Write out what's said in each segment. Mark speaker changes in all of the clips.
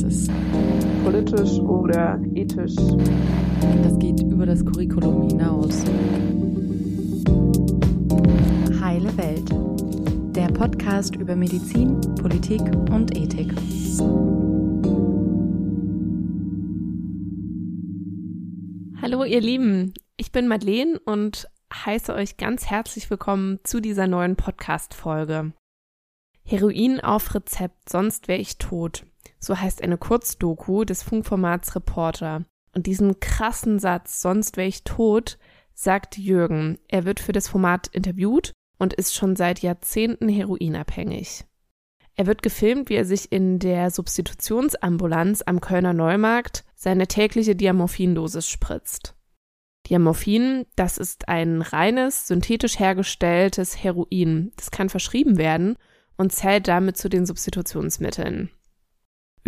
Speaker 1: Das ist
Speaker 2: politisch oder ethisch.
Speaker 1: Das geht über das Curriculum hinaus. Heile Welt. Der Podcast über Medizin, Politik und Ethik.
Speaker 2: Hallo ihr Lieben, ich bin Madeleine und heiße euch ganz herzlich willkommen zu dieser neuen Podcast-Folge. Heroin auf Rezept, sonst wäre ich tot. So heißt eine Kurzdoku des Funkformats Reporter. Und diesen krassen Satz, sonst wäre ich tot, sagt Jürgen. Er wird für das Format interviewt und ist schon seit Jahrzehnten heroinabhängig. Er wird gefilmt, wie er sich in der Substitutionsambulanz am Kölner Neumarkt seine tägliche Diamorphindosis spritzt. Diamorphin, das ist ein reines, synthetisch hergestelltes Heroin. Das kann verschrieben werden und zählt damit zu den Substitutionsmitteln.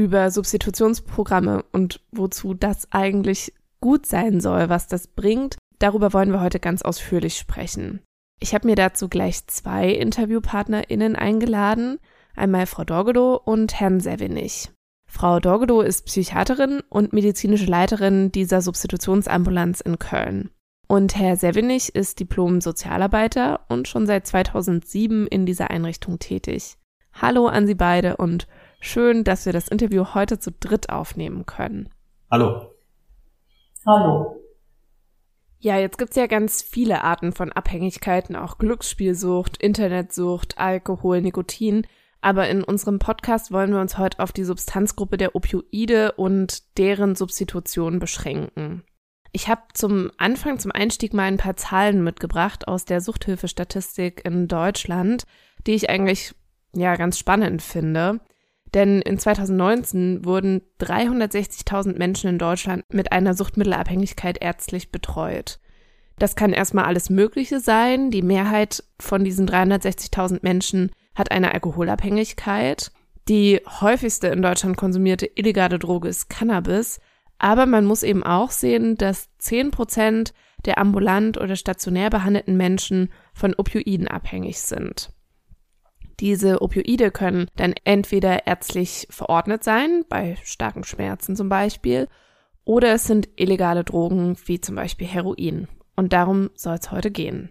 Speaker 2: Über Substitutionsprogramme und wozu das eigentlich gut sein soll, was das bringt, darüber wollen wir heute ganz ausführlich sprechen. Ich habe mir dazu gleich zwei InterviewpartnerInnen eingeladen, einmal Frau Dorgedow und Herrn Sevenig. Frau Dorgedow ist Psychiaterin und medizinische Leiterin dieser Substitutionsambulanz in Köln. Und Herr Sevenig ist Diplom-Sozialarbeiter und schon seit 2007 in dieser Einrichtung tätig. Hallo an Sie beide und schön, dass wir das Interview heute zu dritt aufnehmen können.
Speaker 3: Hallo.
Speaker 4: Hallo.
Speaker 2: Ja, jetzt gibt's ja ganz viele Arten von Abhängigkeiten, auch Glücksspielsucht, Internetsucht, Alkohol, Nikotin. Aber in unserem Podcast wollen wir uns heute auf die Substanzgruppe der Opioide und deren Substitution beschränken. Ich habe zum Anfang, zum Einstieg mal ein paar Zahlen mitgebracht aus der Suchthilfestatistik in Deutschland, die ich eigentlich ja ganz spannend finde. Denn in 2019 wurden 360.000 Menschen in Deutschland mit einer Suchtmittelabhängigkeit ärztlich betreut. Das kann erstmal alles Mögliche sein. Die Mehrheit von diesen 360.000 Menschen hat eine Alkoholabhängigkeit. Die häufigste in Deutschland konsumierte illegale Droge ist Cannabis. Aber man muss eben auch sehen, dass 10 Prozent der ambulant oder stationär behandelten Menschen von Opioiden abhängig sind. Diese Opioide können dann entweder ärztlich verordnet sein, bei starken Schmerzen zum Beispiel, oder es sind illegale Drogen wie zum Beispiel Heroin. Und darum soll es heute gehen.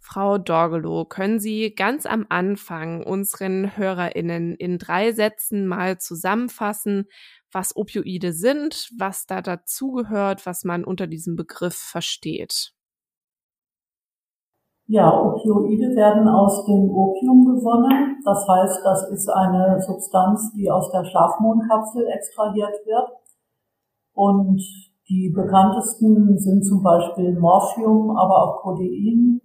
Speaker 2: Frau Dorgelow, können Sie ganz am Anfang unseren HörerInnen in drei Sätzen mal zusammenfassen, was Opioide sind, was da dazugehört, was man unter diesem Begriff versteht.
Speaker 4: Ja, Opioide werden aus dem Opium gewonnen. Das heißt, das ist eine Substanz, die aus der Schlafmohnkapsel extrahiert wird. Und die bekanntesten sind zum Beispiel Morphium, aber auch Codein,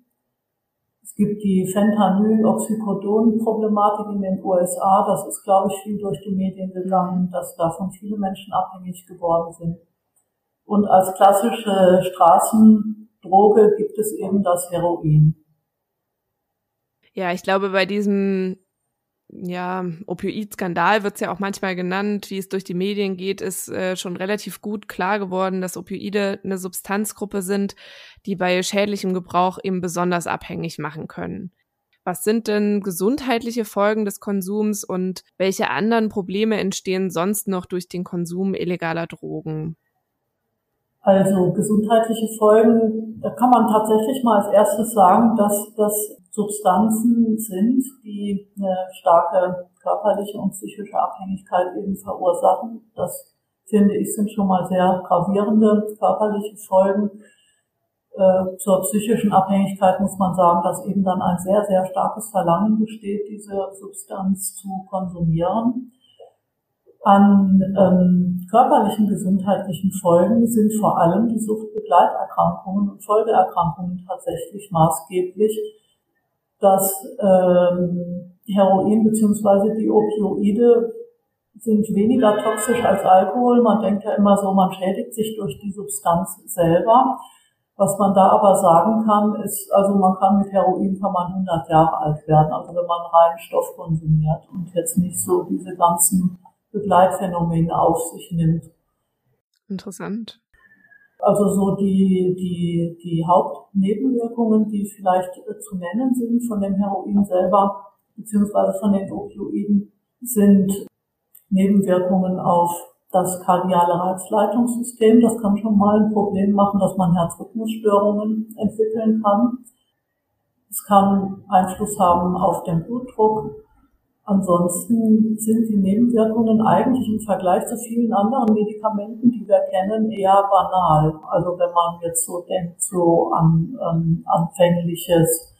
Speaker 4: es gibt die Fentanyl-Oxycodon-Problematik in den USA. Das ist, glaube ich, viel durch die Medien gegangen, dass davon viele Menschen abhängig geworden sind. Und als klassische Straßendroge gibt es eben das Heroin.
Speaker 2: Ja, ich glaube, bei diesem ja, Opioid-Skandal wird es ja auch manchmal genannt, wie es durch die Medien geht, ist äh, schon relativ gut klar geworden, dass Opioide eine Substanzgruppe sind, die bei schädlichem Gebrauch eben besonders abhängig machen können. Was sind denn gesundheitliche Folgen des Konsums und welche anderen Probleme entstehen sonst noch durch den Konsum illegaler Drogen?
Speaker 4: Also gesundheitliche Folgen, da kann man tatsächlich mal als erstes sagen, dass das Substanzen sind, die eine starke körperliche und psychische Abhängigkeit eben verursachen. Das finde ich sind schon mal sehr gravierende körperliche Folgen. Äh, zur psychischen Abhängigkeit muss man sagen, dass eben dann ein sehr, sehr starkes Verlangen besteht, diese Substanz zu konsumieren. An ähm, körperlichen gesundheitlichen Folgen sind vor allem die Suchtbegleiterkrankungen und Folgeerkrankungen tatsächlich maßgeblich das ähm, Heroin beziehungsweise die Opioide sind weniger toxisch als Alkohol. Man denkt ja immer so, man schädigt sich durch die Substanz selber. Was man da aber sagen kann, ist, also man kann mit Heroin kann man 100 Jahre alt werden, also wenn man reinen Stoff konsumiert und jetzt nicht so diese ganzen Begleitphänomene auf sich nimmt.
Speaker 2: Interessant.
Speaker 4: Also so die, die, die Hauptnebenwirkungen, die vielleicht äh, zu nennen sind von dem Heroin selber, beziehungsweise von den Opioiden, sind Nebenwirkungen auf das kardiale Reizleitungssystem. Das kann schon mal ein Problem machen, dass man Herzrhythmusstörungen entwickeln kann. Es kann Einfluss haben auf den Blutdruck. Ansonsten sind die Nebenwirkungen eigentlich im Vergleich zu vielen anderen Medikamenten, die wir kennen, eher banal. Also wenn man jetzt so denkt, so an, an anfängliches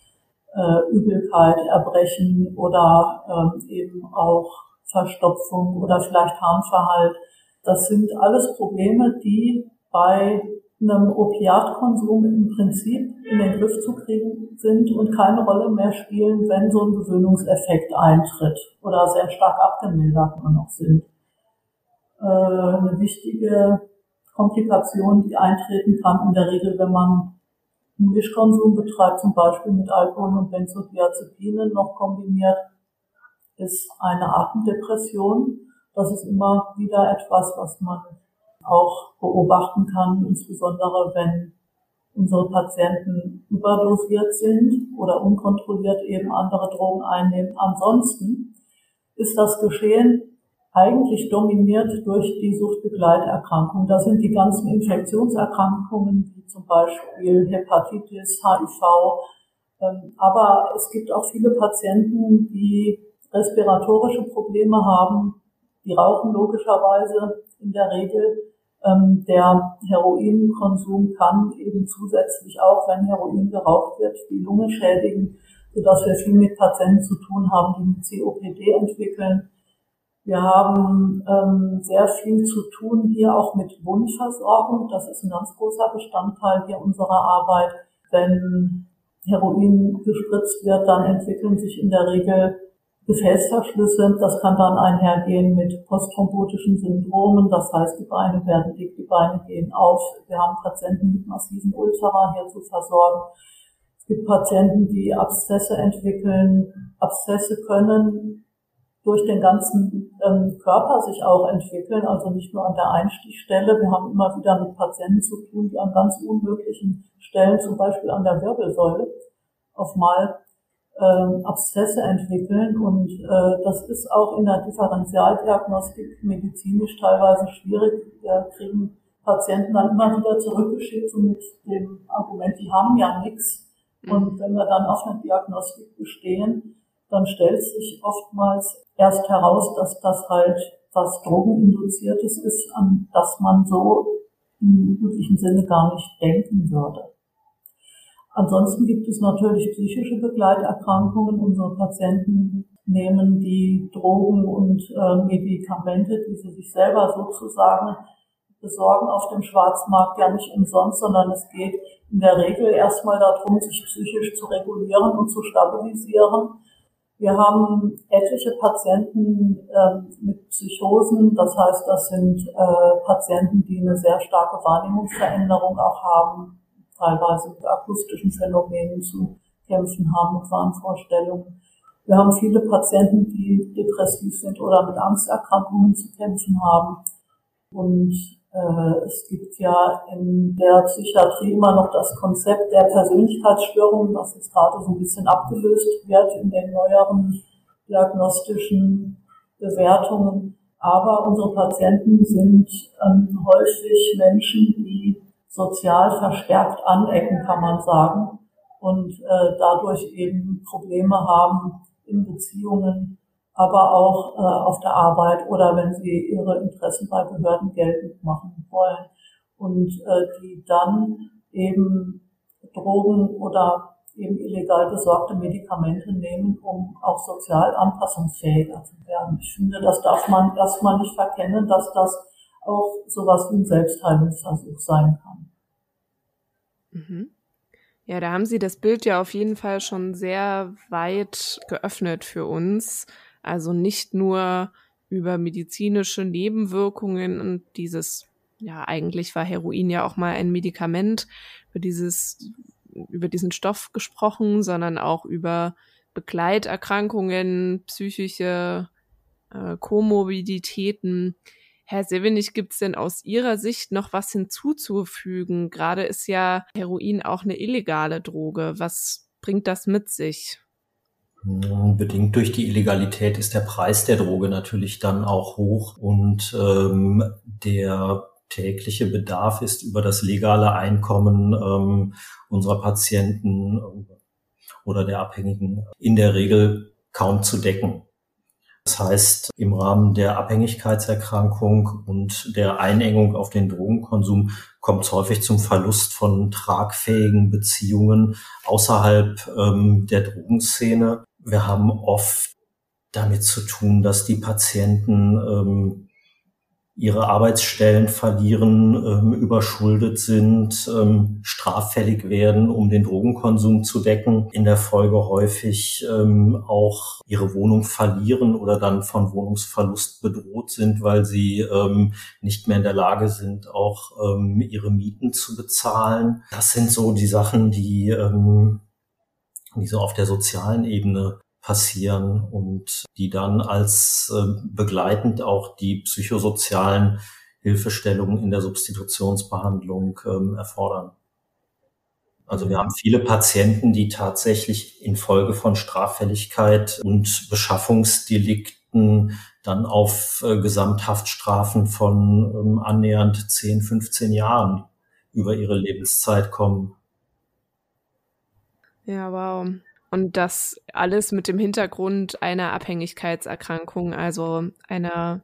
Speaker 4: äh, Übelkeit, Erbrechen oder ähm, eben auch Verstopfung oder vielleicht Harnverhalt. Das sind alles Probleme, die bei einem Opiatkonsum im Prinzip in den Griff zu kriegen sind und keine Rolle mehr spielen, wenn so ein Gewöhnungseffekt eintritt oder sehr stark abgemildert nur noch sind. Äh, eine wichtige Komplikation, die eintreten kann, in der Regel, wenn man einen Mischkonsum betreibt, zum Beispiel mit Alkohol und Benzodiazepinen noch kombiniert, ist eine Atemdepression. Das ist immer wieder etwas, was man auch beobachten kann, insbesondere wenn unsere Patienten überdosiert sind oder unkontrolliert eben andere Drogen einnehmen. Ansonsten ist das Geschehen eigentlich dominiert durch die Suchtbegleiterkrankung. Das sind die ganzen Infektionserkrankungen, wie zum Beispiel Hepatitis, HIV. Ähm, aber es gibt auch viele Patienten, die respiratorische Probleme haben, die rauchen logischerweise in der Regel. Ähm, der Heroinkonsum kann eben zusätzlich auch, wenn Heroin geraucht wird, die Lunge schädigen, sodass wir viel mit Patienten zu tun haben, die COPD entwickeln. Wir haben ähm, sehr viel zu tun hier auch mit Wundversorgung. Das ist ein ganz großer Bestandteil hier unserer Arbeit. Wenn Heroin gespritzt wird, dann entwickeln sich in der Regel Gefäßverschlüsse. Das kann dann einhergehen mit postthrombotischen Syndromen. Das heißt, die Beine werden dick, die Beine gehen auf. Wir haben Patienten mit massiven Ulzera hier zu versorgen. Es gibt Patienten, die Abszesse entwickeln. Abszesse können durch den ganzen ähm, Körper sich auch entwickeln, also nicht nur an der Einstichstelle. Wir haben immer wieder mit Patienten zu tun, die an ganz unmöglichen Stellen, zum Beispiel an der Wirbelsäule, auf mal äh, Abszesse entwickeln und äh, das ist auch in der Differentialdiagnostik medizinisch teilweise schwierig. Wir kriegen Patienten dann immer wieder zurückgeschickt so mit dem Argument, die haben ja nichts. Mhm. Und wenn wir dann auf eine Diagnostik bestehen, dann stellt sich oftmals erst heraus, dass das halt was Drogeninduziertes ist, an das man so im üblichen Sinne gar nicht denken würde. Ansonsten gibt es natürlich psychische Begleiterkrankungen. Unsere Patienten nehmen die Drogen und äh, Medikamente, die sie sich selber sozusagen besorgen auf dem Schwarzmarkt ja nicht umsonst, sondern es geht in der Regel erstmal darum, sich psychisch zu regulieren und zu stabilisieren. Wir haben etliche Patienten äh, mit Psychosen, das heißt, das sind äh, Patienten, die eine sehr starke Wahrnehmungsveränderung auch haben, teilweise mit akustischen Phänomenen zu kämpfen haben, mit Wahnvorstellungen. Wir haben viele Patienten, die depressiv sind oder mit Angsterkrankungen zu kämpfen haben. Und äh, es gibt ja in der Psychiatrie immer noch das Konzept der Persönlichkeitsstörungen, was jetzt gerade so ein bisschen abgelöst wird in den neueren diagnostischen Bewertungen. Aber unsere Patienten sind ähm, häufig Menschen, die sozial verstärkt anecken, kann man sagen, und äh, dadurch eben Probleme haben in Beziehungen, aber auch äh, auf der Arbeit oder wenn sie ihre Interessen bei Behörden geltend machen wollen und äh, die dann eben Drogen oder eben illegal besorgte Medikamente nehmen, um auch sozial anpassungsfähiger zu werden. Ich finde, das darf man erstmal nicht verkennen, dass das auch sowas wie ein Selbstheilungsversuch sein kann.
Speaker 2: Mhm. Ja, da haben Sie das Bild ja auf jeden Fall schon sehr weit geöffnet für uns. Also nicht nur über medizinische Nebenwirkungen und dieses, ja, eigentlich war Heroin ja auch mal ein Medikament, über dieses, über diesen Stoff gesprochen, sondern auch über Begleiterkrankungen, psychische äh, Komorbiditäten. Herr Sevenig, gibt es denn aus Ihrer Sicht noch was hinzuzufügen? Gerade ist ja Heroin auch eine illegale Droge. Was bringt das mit sich?
Speaker 3: Bedingt durch die Illegalität ist der Preis der Droge natürlich dann auch hoch und ähm, der tägliche Bedarf ist über das legale Einkommen ähm, unserer Patienten oder der Abhängigen in der Regel kaum zu decken. Das heißt, im Rahmen der Abhängigkeitserkrankung und der Einengung auf den Drogenkonsum kommt es häufig zum Verlust von tragfähigen Beziehungen außerhalb ähm, der Drogenszene. Wir haben oft damit zu tun, dass die Patienten ähm, ihre Arbeitsstellen verlieren, ähm, überschuldet sind, ähm, straffällig werden, um den Drogenkonsum zu decken, in der Folge häufig ähm, auch ihre Wohnung verlieren oder dann von Wohnungsverlust bedroht sind, weil sie nicht mehr in der Lage sind, auch ihre Mieten zu bezahlen. Das sind so die Sachen, die, die so auf der sozialen Ebene passieren und die dann als äh, begleitend auch die psychosozialen Hilfestellungen in der Substitutionsbehandlung ähm, erfordern. Also wir haben viele Patienten, die tatsächlich infolge von Straffälligkeit und Beschaffungsdelikten dann auf äh, Gesamthaftstrafen von ähm, annähernd 10, 15 Jahren über ihre Lebenszeit kommen.
Speaker 2: Ja, wow. Und das alles mit dem Hintergrund einer Abhängigkeitserkrankung, also einer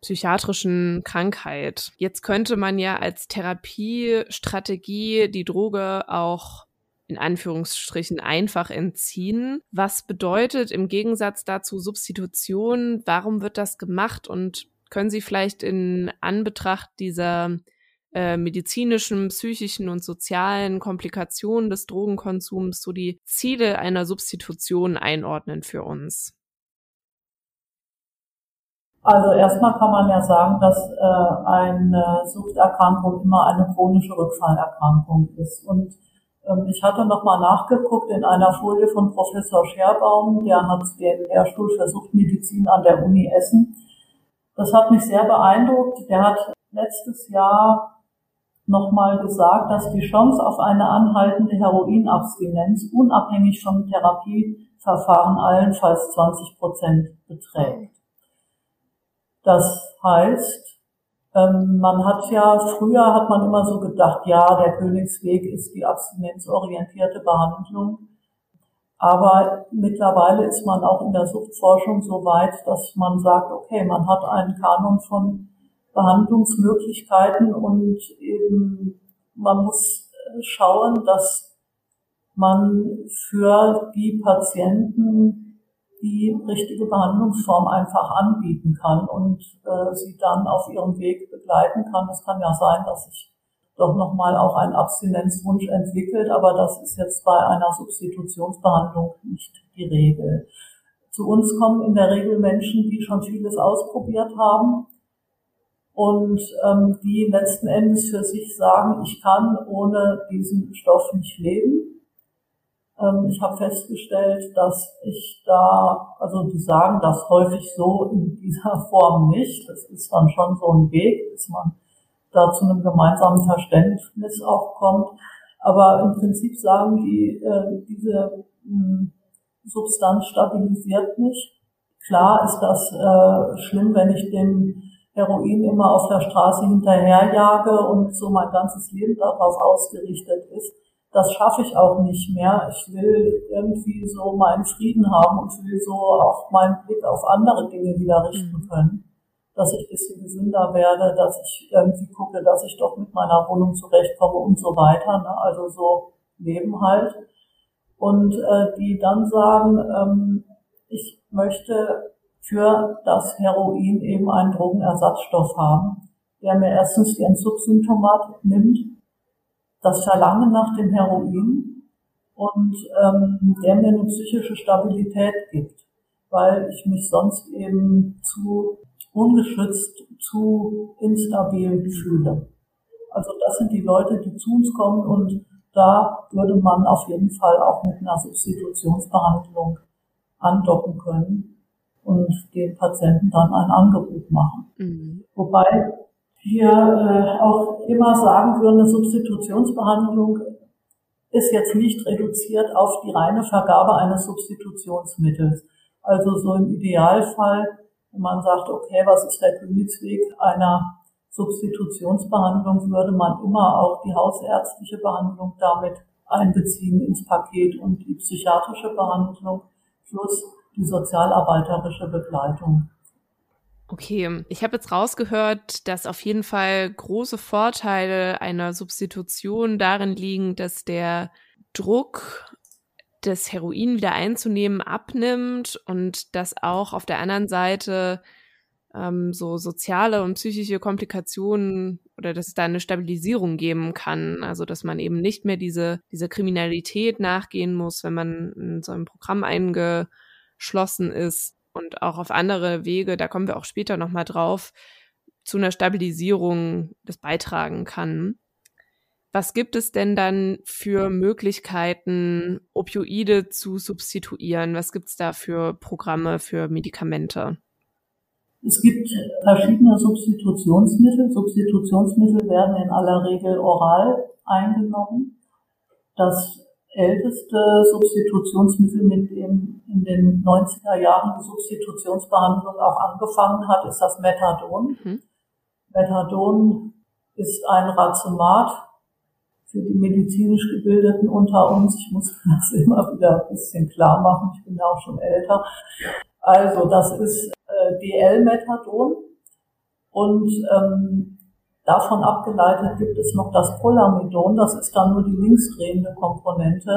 Speaker 2: psychiatrischen Krankheit. Jetzt könnte man ja als Therapiestrategie die Droge auch in Anführungsstrichen einfach entziehen. Was bedeutet im Gegensatz dazu Substitution? Warum wird das gemacht? Und können Sie vielleicht in Anbetracht dieser äh, medizinischen, psychischen und sozialen Komplikationen des Drogenkonsums so die Ziele einer Substitution einordnen für uns?
Speaker 4: Also erstmal kann man ja sagen, dass äh, eine Suchterkrankung immer eine chronische Rückfallerkrankung ist. Und ähm, ich hatte nochmal nachgeguckt in einer Folie von Professor Scherbaum, der hat den Lehrstuhl für Suchtmedizin an der Uni Essen. Das hat mich sehr beeindruckt. Der hat letztes Jahr nochmal gesagt, dass die Chance auf eine anhaltende Heroinabstinenz unabhängig vom Therapieverfahren allenfalls 20 Prozent beträgt. Das heißt, ähm, man hat ja, früher hat man immer so gedacht, ja, der Königsweg ist die abstinenzorientierte Behandlung. Aber mittlerweile ist man auch in der Suchtforschung so weit, dass man sagt, okay, man hat einen Kanon von Behandlungsmöglichkeiten und eben man muss schauen, dass man für die Patienten die richtige Behandlungsform einfach anbieten kann und äh, sie dann auf ihrem Weg begleiten kann. Es kann ja sein, dass sich doch nochmal auch ein Abstinenzwunsch entwickelt, aber das ist jetzt bei einer Substitutionsbehandlung nicht die Regel. Zu uns kommen in der Regel Menschen, die schon vieles ausprobiert haben, und ähm, die letzten Endes für sich sagen, ich kann ohne diesen Stoff nicht leben. Ähm, ich habe festgestellt, dass ich da, also die sagen das häufig so in dieser Form nicht. Das ist dann schon so ein Weg, bis man da zu einem gemeinsamen Verständnis auch kommt. Aber im Prinzip sagen die, äh, diese mh, hm, Substanz stabilisiert mich. Klar ist das äh, schlimm, wenn ich dem Heroin immer auf der Straße hinterherjage und so mein ganzes Leben darauf ausgerichtet ist. Das schaffe ich auch nicht mehr. Ich will irgendwie so meinen Frieden haben und will so auch meinen Blick auf andere Dinge wieder richten mhm. können. Dass ich ein bisschen gesünder werde, dass ich irgendwie gucke, dass ich doch mit meiner Wohnung zurechtkomme und so weiter. Ne? Also so Leben halt. Und äh, die dann sagen, ähm, ich möchte für das Heroin eben einen Drogenersatzstoff haben, der mir erstens die Entzugssymptomatik nimmt, das Verlangen nach dem Heroin und ähm, der mir eine psychische Stabilität gibt, weil ich mich sonst eben zu ungeschützt, zu instabil fühle. Also das sind die Leute, die zu uns kommen und da würde man auf jeden Fall auch mit einer Substitutionsbehandlung andocken können und den Patienten dann ein Angebot machen. Mhm. Wobei wir äh, auch immer sagen würden, eine Substitutionsbehandlung ist jetzt nicht reduziert auf die reine Vergabe eines Substitutionsmittels. Also so im Idealfall, wenn man sagt, okay, was ist der Königsweg einer Substitutionsbehandlung, würde man immer auch die hausärztliche Behandlung damit einbeziehen ins Paket und die psychiatrische Behandlung plus die sozialarbeiterische Begleitung.
Speaker 2: Okay, ich habe jetzt rausgehört, dass auf jeden Fall große Vorteile einer Substitution darin liegen, dass der Druck, das Heroin wieder einzunehmen, abnimmt und dass auch auf der anderen Seite ähm, so soziale und psychische Komplikationen oder dass es da eine Stabilisierung geben kann. Also dass man eben nicht mehr diese, diese Kriminalität nachgehen muss, wenn man in so einem Programm eingeschlossen ist und auch auf andere Wege, da kommen wir auch später nochmal drauf, zu einer Stabilisierung das beitragen kann. Was gibt es denn dann für Möglichkeiten, Opioide zu substituieren? Was gibt es da für Programme, für Medikamente?
Speaker 4: Es gibt verschiedene Substitutionsmittel. Substitutionsmittel werden in aller Regel oral eingenommen. Das älteste Substitutionsmittel, mit dem in den 90er Jahren die Substitutionsbehandlung auch angefangen hat, ist das Methadon. Mhm. Methadon ist ein Razomat für die medizinisch Gebildeten unter uns. Ich muss das immer wieder ein bisschen klar machen. Ich bin ja auch schon älter. Also das ist äh, DL-Methadon und ähm, Davon abgeleitet gibt es noch das Polamidon, das ist dann nur die linksdrehende Komponente.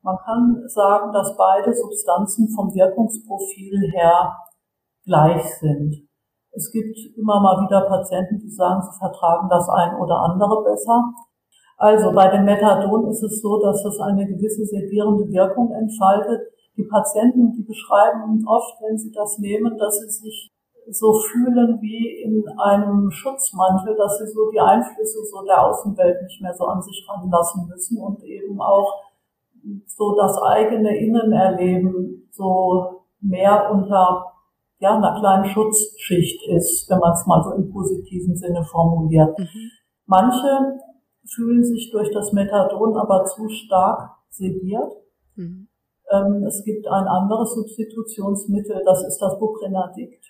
Speaker 4: Man kann sagen, dass beide Substanzen vom Wirkungsprofil her gleich sind. Es gibt immer mal wieder Patienten, die sagen, sie vertragen das ein oder andere besser. Also bei dem Methadon ist es so, dass es eine gewisse sedierende Wirkung entfaltet. Die Patienten, die beschreiben oft, wenn sie das nehmen, dass sie sich so fühlen wie in einem Schutzmantel, dass sie so die Einflüsse so der Außenwelt nicht mehr so an sich ranlassen müssen und eben auch so das eigene Innenerleben so mehr unter ja, einer kleinen Schutzschicht ist, wenn man es mal so im positiven Sinne formuliert. Mhm. Manche fühlen sich durch das Methadon aber zu stark sediert. Mhm. Ähm, es gibt ein anderes Substitutionsmittel, das ist das Buprennadikt.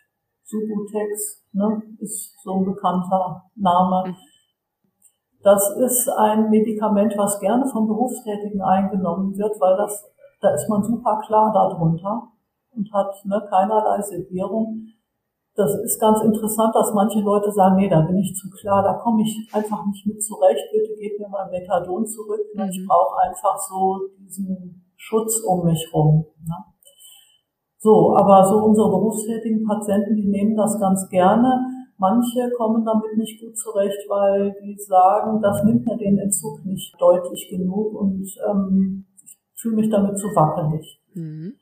Speaker 4: Subutex, ne, ist so ein bekannter Name. Das ist ein Medikament, was gerne vom Berufstätigen eingenommen wird, weil das, da ist man super klar darunter und hat ne, keinerlei Sedierung. Das ist ganz interessant, dass manche Leute sagen, nee, da bin ich zu klar, da komme ich einfach nicht mit zurecht, bitte gebt mir mal Methadon zurück. Ne? Ich mhm. brauche einfach so diesen Schutz um mich rum. Ne? So, aber so unsere berufstätigen Patienten, die nehmen das ganz gerne. Manche kommen damit nicht gut zurecht, weil die sagen, das nimmt mir den Entzug nicht deutlich genug und ähm, ich fühle mich damit zu wackelig.
Speaker 2: Mhm.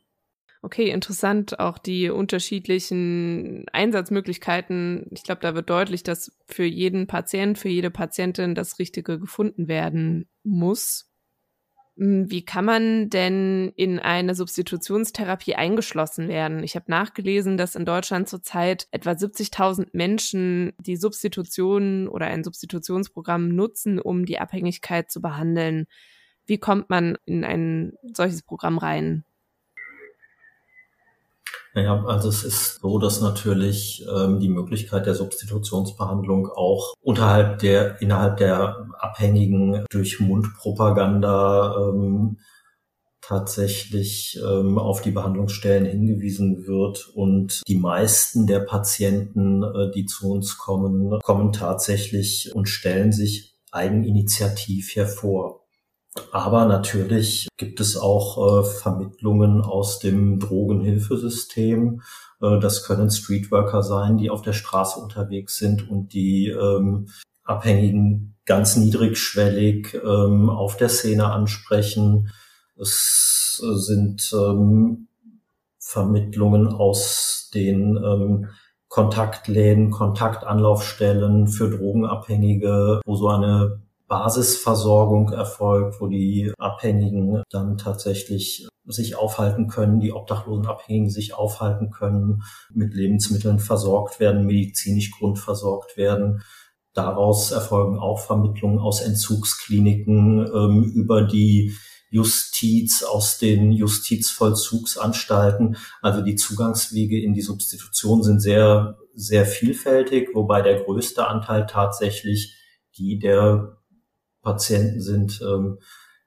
Speaker 2: Okay, interessant auch die unterschiedlichen Einsatzmöglichkeiten. Ich glaube, da wird deutlich, dass für jeden Patient, für jede Patientin das Richtige gefunden werden muss. Hm, wie kann man denn in eine Substitutionstherapie eingeschlossen werden? Ich habe nachgelesen, dass in Deutschland zurzeit etwa 70.000 Menschen die Substitution oder ein Substitutionsprogramm nutzen, um die Abhängigkeit zu behandeln. Wie kommt man in ein solches Programm rein?
Speaker 3: Naja, also es ist so, dass natürlich ähm, die Möglichkeit der Substitutionsbehandlung auch unterhalb der, innerhalb der Abhängigen durch Mundpropaganda ähm, tatsächlich ähm, auf die Behandlungsstellen hingewiesen wird. Und die meisten der Patienten, äh, die zu uns kommen, kommen tatsächlich und stellen sich eigeninitiativ hervor. Aber natürlich gibt es auch äh, Vermittlungen aus dem Drogenhilfesystem. Äh, das können Streetworker sein, die auf der Straße unterwegs sind und die ähm, Abhängigen ganz niedrigschwellig ähm, auf der Szene ansprechen. Es äh, sind ähm, Vermittlungen aus den ähm, Kontaktläden, Kontaktanlaufstellen für Drogenabhängige, wo so eine Basisversorgung erfolgt, wo die Abhängigen dann tatsächlich sich aufhalten können, die obdachlosen Abhängigen sich aufhalten können, mit Lebensmitteln versorgt werden, medizinisch grundversorgt werden. Daraus erfolgen auch Vermittlungen aus Entzugskliniken ähm, über die Justiz, aus den Justizvollzugsanstalten. Also die Zugangswege in die Substitution sind sehr, sehr vielfältig, wobei der größte Anteil tatsächlich die der Patienten sind, ähm,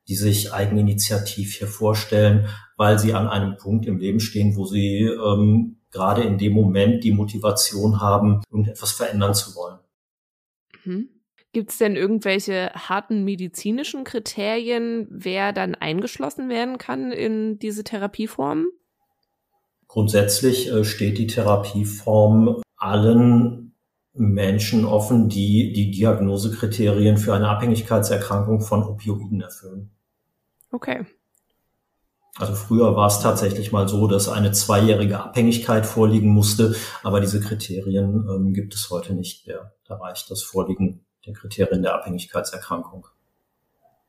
Speaker 3: die sich eigeninitiativ hier vorstellen, weil sie an einem Punkt im Leben stehen, wo sie ähm, gerade in dem Moment die Motivation haben, irgendetwas verändern zu wollen.
Speaker 2: Mhm. Gibt es denn irgendwelche harten medizinischen Kriterien, wer dann eingeschlossen werden kann in diese Therapieform?
Speaker 3: Grundsätzlich äh, steht die Therapieform allen Menschen offen, die die Diagnosekriterien für eine Abhängigkeitserkrankung von Opioiden erfüllen.
Speaker 2: Okay.
Speaker 3: Also früher war es tatsächlich mal so, dass eine zweijährige Abhängigkeit vorliegen musste, aber diese Kriterien ähm, gibt es heute nicht mehr. Da reicht das Vorliegen der Kriterien der Abhängigkeitserkrankung.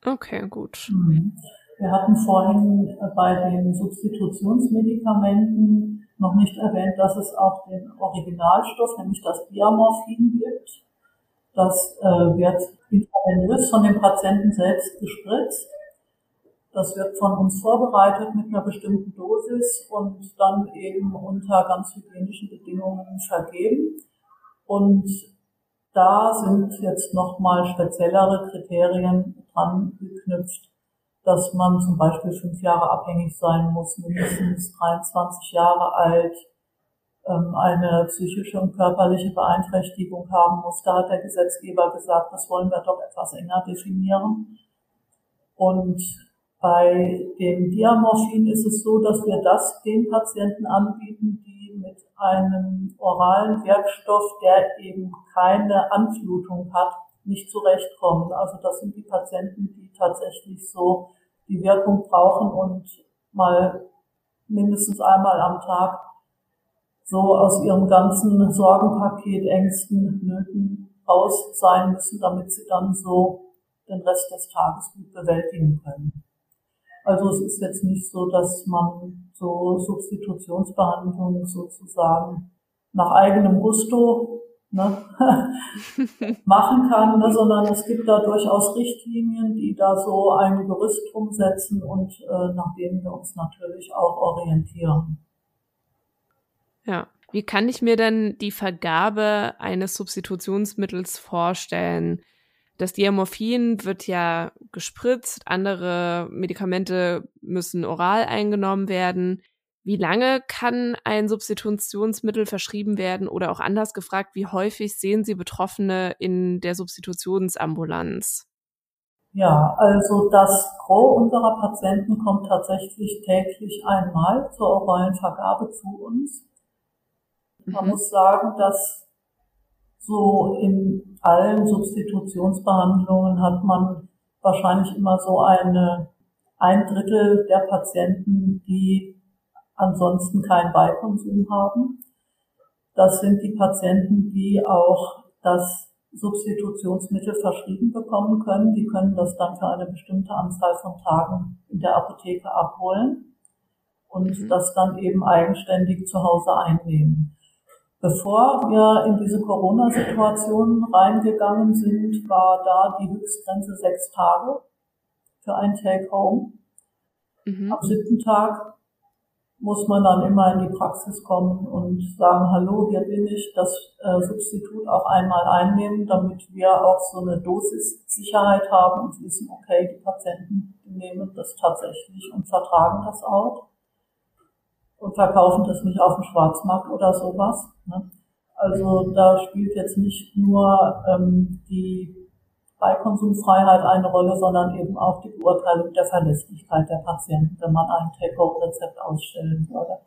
Speaker 2: Okay, gut.
Speaker 4: Mhm. Wir hatten vorhin äh, bei den Substitutionsmedikamenten noch nicht erwähnt, dass es auch den Originalstoff, nämlich das Diamorphin gibt. Das äh, wird intravenös von dem Patienten selbst gespritzt. Das wird von uns vorbereitet mit einer bestimmten Dosis und dann eben unter ganz hygienischen Bedingungen vergeben. Und da sind jetzt nochmal speziellere Kriterien dran geknüpft, dass man zum Beispiel fünf Jahre abhängig sein muss, mindestens 23 Jahre alt, ähm, eine psychische und körperliche Beeinträchtigung haben muss. Da hat der Gesetzgeber gesagt, das wollen wir doch etwas enger definieren. Und bei dem Diamorphin ist es so, dass wir das den Patienten anbieten, die mit einem oralen Wirkstoff, der eben keine Anflutung hat, nicht zurechtkommen. Also das sind die Patienten, die tatsächlich so die Wirkung brauchen und mal mindestens einmal am Tag so aus ihrem ganzen Sorgenpaket, Ängsten, Nöten raus sein müssen, damit sie dann so den Rest des Tages gut bewältigen können. Also es ist jetzt nicht so, dass man so Substitutionsbehandlungen sozusagen nach eigenem Gusto ne, machen kann, ne, sondern es gibt da durchaus Richtlinien, die da so ein Gerüst umsetzen und äh, nach denen wir uns natürlich auch orientieren.
Speaker 2: Ja. Wie kann ich mir denn die Vergabe eines Substitutionsmittels vorstellen? Das Diamorphin wird ja gespritzt, andere Medikamente müssen oral eingenommen werden. Wie lange kann ein Substitutionsmittel verschrieben werden oder auch anders gefragt, wie häufig sehen Sie Betroffene in der Substitutionsambulanz?
Speaker 4: Ja, also das Gros unserer Patienten kommt tatsächlich täglich einmal zur oralen Vergabe zu uns. Man mhm. muss sagen, dass so in allen Substitutionsbehandlungen hat man wahrscheinlich immer so eine ein Drittel der Patienten, die ansonsten keinen Beikonsum haben. Das sind die Patienten, die auch das Substitutionsmittel verschrieben bekommen können. Die können das dann für eine bestimmte Anzahl von Tagen in der Apotheke abholen und mhm. das dann eben eigenständig zu Hause einnehmen. Bevor wir in diese Corona-Situation reingegangen sind, war da die Höchstgrenze sechs Tage für ein Take-Home. Mhm. Am siebten Tag muss man dann immer in die Praxis kommen und sagen, hallo, hier bin ich, das äh, Substitut auch einmal einnehmen, damit wir auch so eine Dosissicherheit haben und wissen, okay, die Patienten nehmen das tatsächlich und vertragen das auch und verkaufen das nicht auf dem Schwarzmarkt oder sowas. Ne? Also da spielt jetzt nicht nur ähm, die Beikonsumfreiheit eine Rolle, sondern eben auch die Beurteilung der Verlässlichkeit der Patienten, wenn man ein Take-Home-Rezept ausstellen würde.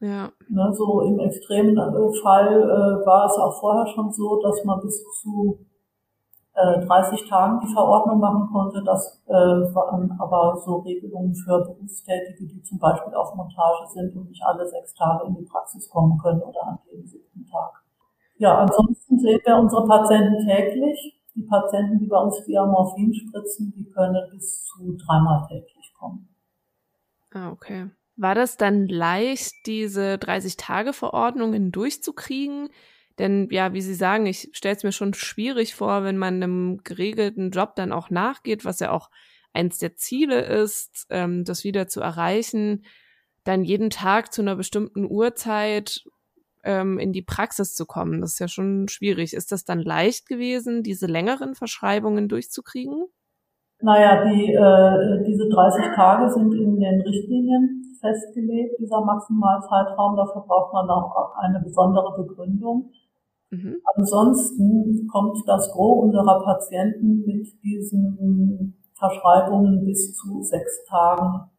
Speaker 4: Ja. Ne, so im extremen Fall äh, war es auch vorher schon so, dass man bis zu 30 äh, Tagen die Verordnung machen konnte. Das äh, waren aber so Regelungen für Berufstätige, die zum Beispiel auf Montage sind und nicht alle sechs Tage in die Praxis kommen können oder an jedem siebten Tag. Ja, ansonsten sehen wir unsere Patienten täglich. Die Patienten, die bei uns Diamorphin spritzen, die können bis zu dreimal täglich kommen.
Speaker 2: Ah, okay. War das dann leicht, diese 30-Tage-Verordnungen durchzukriegen? Denn ja, wie Sie sagen, ich stelle es mir schon schwierig vor, wenn man einem geregelten Job dann auch nachgeht, was ja auch eins der Ziele ist, ähm, das wieder zu erreichen, dann jeden Tag zu einer bestimmten Uhrzeit ähm, in die Praxis zu kommen. Das ist ja schon schwierig. Ist das dann leicht gewesen, diese längeren Verschreibungen durchzukriegen?
Speaker 4: Naja, die, äh, diese 30 Tage sind in den Richtlinien festgelegt, dieser Maximalzeitraum. Dafür braucht man auch eine besondere Begründung. Mhm. Ansonsten kommt das Gros unserer Patienten mit diesen Verschreibungen bis zu sechs Tagen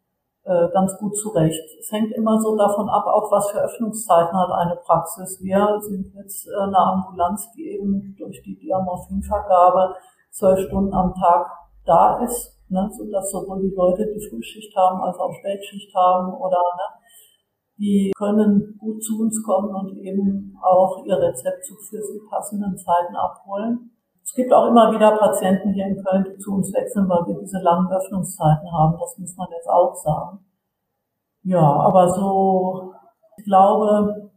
Speaker 4: äh, ganz gut zurecht. Es hängt immer so davon ab, auch was für Öffnungszeiten hat eine Praxis. Wir sind jetzt äh, eine Ambulanz, die eben durch die Diamorphinvergabe zwölf Stunden am Tag da ist, ne, sodass sowohl die Leute, die Frühschicht haben, als auch Spätschicht haben oder ne, die können gut zu uns kommen und eben auch ihr Rezept zu für sie passenden Zeiten abholen. Es gibt auch immer wieder Patienten hier in Köln, die zu uns wechseln, weil wir diese langen Öffnungszeiten haben. Das muss man jetzt auch sagen. Ja, aber so, ich glaube,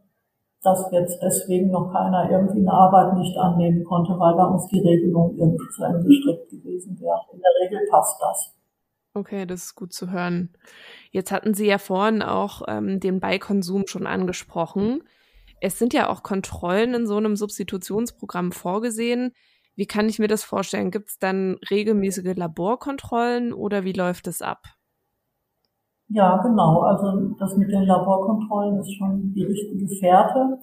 Speaker 4: dass jetzt deswegen noch keiner irgendwie eine Arbeit nicht annehmen konnte, weil bei uns die Regelung irgendwie zu Ende gestrickt gewesen wäre. In der Regel passt das.
Speaker 2: Okay, das ist gut zu hören. Jetzt hatten Sie ja vorhin auch ähm, den Beikonsum schon angesprochen. Es sind ja auch Kontrollen in so einem Substitutionsprogramm vorgesehen. Wie kann ich mir das vorstellen? Gibt es dann regelmäßige Laborkontrollen oder wie läuft es ab?
Speaker 4: Ja, genau. Also das mit den Laborkontrollen ist schon die richtige Fährte.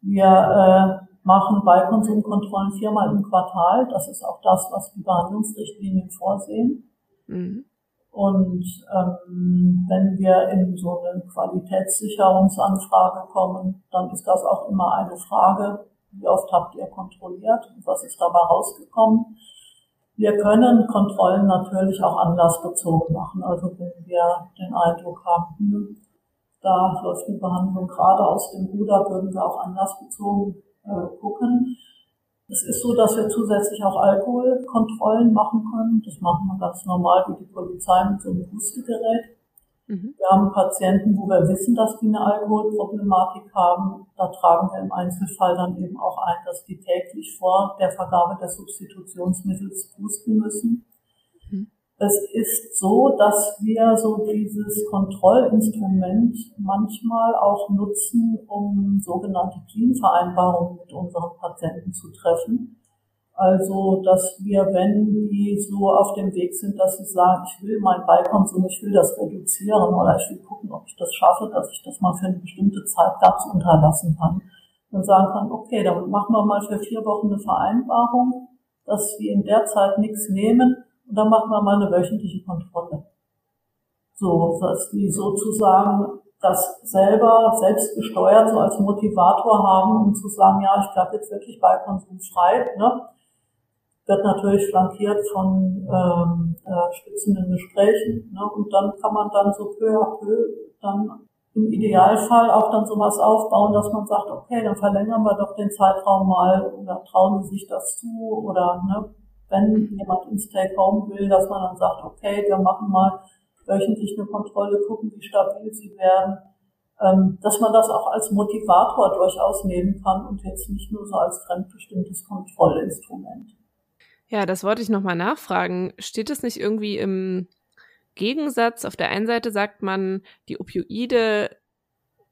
Speaker 4: Wir äh, machen Beikonsumkontrollen viermal im Quartal. Das ist auch das, was die Behandlungsrichtlinien vorsehen. Mhm. Und ähm, wenn wir in so eine Qualitätssicherungsanfrage kommen, dann ist das auch immer eine Frage, wie oft habt ihr kontrolliert und was ist dabei rausgekommen. Wir können Kontrollen natürlich auch anlassbezogen machen. Also wenn wir den Eindruck haben, da läuft die Behandlung gerade aus dem Ruder, würden wir auch anlassbezogen äh, gucken. Es ist so, dass wir zusätzlich auch Alkoholkontrollen machen können. Das machen wir ganz normal wie die Polizei mit so einem Hustegerät. Mhm. Wir haben Patienten, wo wir wissen, dass die eine Alkoholproblematik haben. Da tragen wir im Einzelfall dann eben auch ein, dass die täglich vor der Vergabe des Substitutionsmittels pusten müssen. Mhm. Es ist so, dass wir so dieses Kontrollinstrument manchmal auch nutzen, um sogenannte Clean-Vereinbarungen mit unseren Patienten zu treffen. Also, dass wir, wenn die so auf dem Weg sind, dass sie sagen, ich will mein Beikonsum, ich will das reduzieren oder ich will gucken, ob ich das schaffe, dass ich das mal für eine bestimmte Zeit ganz unterlassen kann, dann sagen kann, okay, dann machen wir mal für vier Wochen eine Vereinbarung, dass wir in der Zeit nichts nehmen und dann machen wir mal eine wöchentliche Kontrolle. So, dass die sozusagen das selber selbst gesteuert so als Motivator haben, um zu sagen, ja, ich glaube jetzt wirklich Beikonsum frei, ne? Wird natürlich flankiert von ähm, äh, stützenden Gesprächen. Ne? Und dann kann man dann so peu à peu dann im Idealfall auch dann sowas aufbauen, dass man sagt, okay, dann verlängern wir doch den Zeitraum mal oder trauen Sie sich das zu oder ne, wenn jemand ins Take-Home will, dass man dann sagt, okay, wir machen mal wöchentlich eine Kontrolle, gucken, wie stabil sie werden, ähm, dass man das auch als Motivator durchaus nehmen kann und jetzt nicht nur so als fremdbestimmtes Kontrollinstrument.
Speaker 2: Ja, das wollte ich nochmal nachfragen. Steht es nicht irgendwie im Gegensatz? Auf der einen Seite sagt man, die Opioide,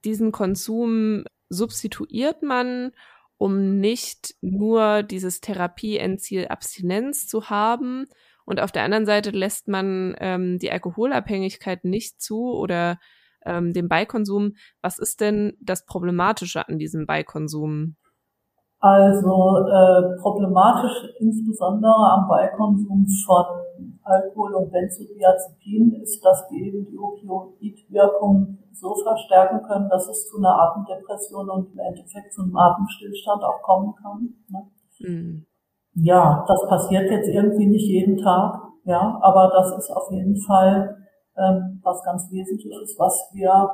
Speaker 2: diesen Konsum substituiert man, um nicht nur dieses Therapie-Endziel Abstinenz zu haben. Und auf der anderen Seite lässt man ähm, die Alkoholabhängigkeit nicht zu oder ähm, den Beikonsum. Was ist denn das Problematische an diesem Beikonsum?
Speaker 4: Also äh, problematisch insbesondere am Beikonsum von Alkohol und Benzodiazepin ist, dass die eben die Opioidwirkung so verstärken können, dass es zu einer Atemdepression und im Endeffekt zu einem Atemstillstand auch kommen kann. Ne? Mhm. Ja, das passiert jetzt irgendwie nicht jeden Tag, ja, aber das ist auf jeden Fall ähm, was ganz Wesentliches, was wir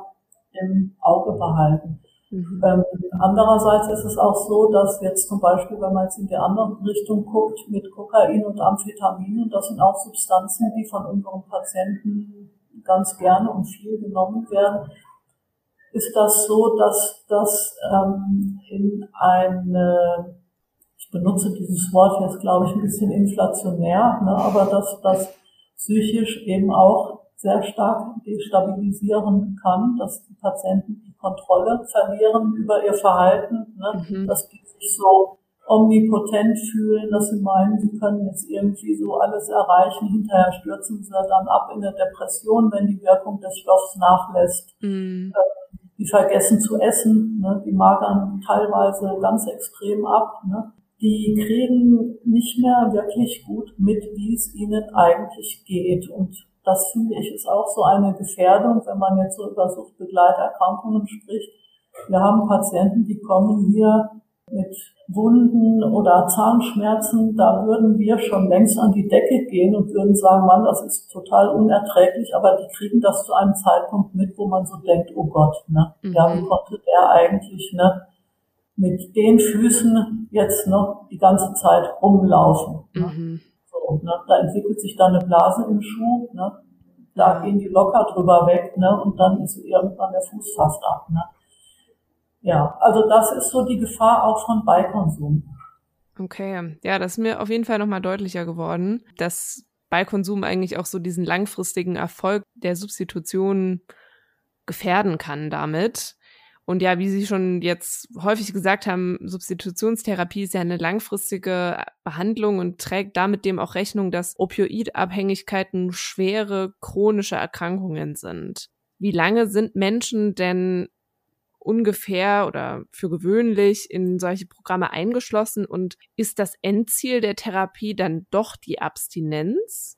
Speaker 4: im Auge behalten. Mhm. Ähm, andererseits ist es auch so, dass jetzt zum Beispiel, wenn man jetzt in die andere Richtung guckt, mit Kokain und Amphetaminen, das sind auch Substanzen, die von unseren Patienten ganz gerne und viel genommen werden, ist das so, dass das ähm, in eine, ich benutze dieses Wort jetzt, glaube ich, ein bisschen inflationär, ne, aber dass das psychisch eben auch sehr stark destabilisieren kann, dass die Patienten Kontrolle verlieren über ihr Verhalten, ne? Mhm. dass die sich so omnipotent fühlen, dass sie meinen, sie können jetzt irgendwie so alles erreichen. Hinterher stürzen sie dann ab in eine Depression, wenn die Wirkung des Stoffs nachlässt. Mhm. Die vergessen zu essen, ne? die magern teilweise ganz extrem ab. Ne? Die kriegen nicht mehr wirklich gut mit, wie es ihnen eigentlich geht. Und das finde ich ist auch so eine Gefährdung, wenn man jetzt so über Suchtbegleiterkrankungen spricht. Wir haben Patienten, die kommen hier mit Wunden oder Zahnschmerzen, da würden wir schon längst an die Decke gehen und würden sagen, Mann, das ist total unerträglich, aber die kriegen das zu einem Zeitpunkt mit, wo man so denkt, oh Gott, ne? Mhm. Ja, wie konnte der eigentlich, ne? Mit den Füßen jetzt noch die ganze Zeit rumlaufen. Ne? Mhm. So, ne? Da entwickelt sich dann eine Blase im Schuh, ne? Da gehen die locker drüber weg, ne? Und dann ist irgendwann der Fuß fast ab, ne? Ja, also das ist so die Gefahr auch von Beikonsum.
Speaker 2: Okay, ja, das ist mir auf jeden Fall nochmal deutlicher geworden, dass Beikonsum eigentlich auch so diesen langfristigen Erfolg der Substitution gefährden kann damit. Und ja, wie Sie schon jetzt häufig gesagt haben, Substitutionstherapie ist ja eine langfristige Behandlung und trägt damit dem auch Rechnung, dass Opioidabhängigkeiten schwere chronische Erkrankungen sind. Wie lange sind Menschen denn ungefähr oder für gewöhnlich in solche Programme eingeschlossen und ist das Endziel der Therapie dann doch die Abstinenz?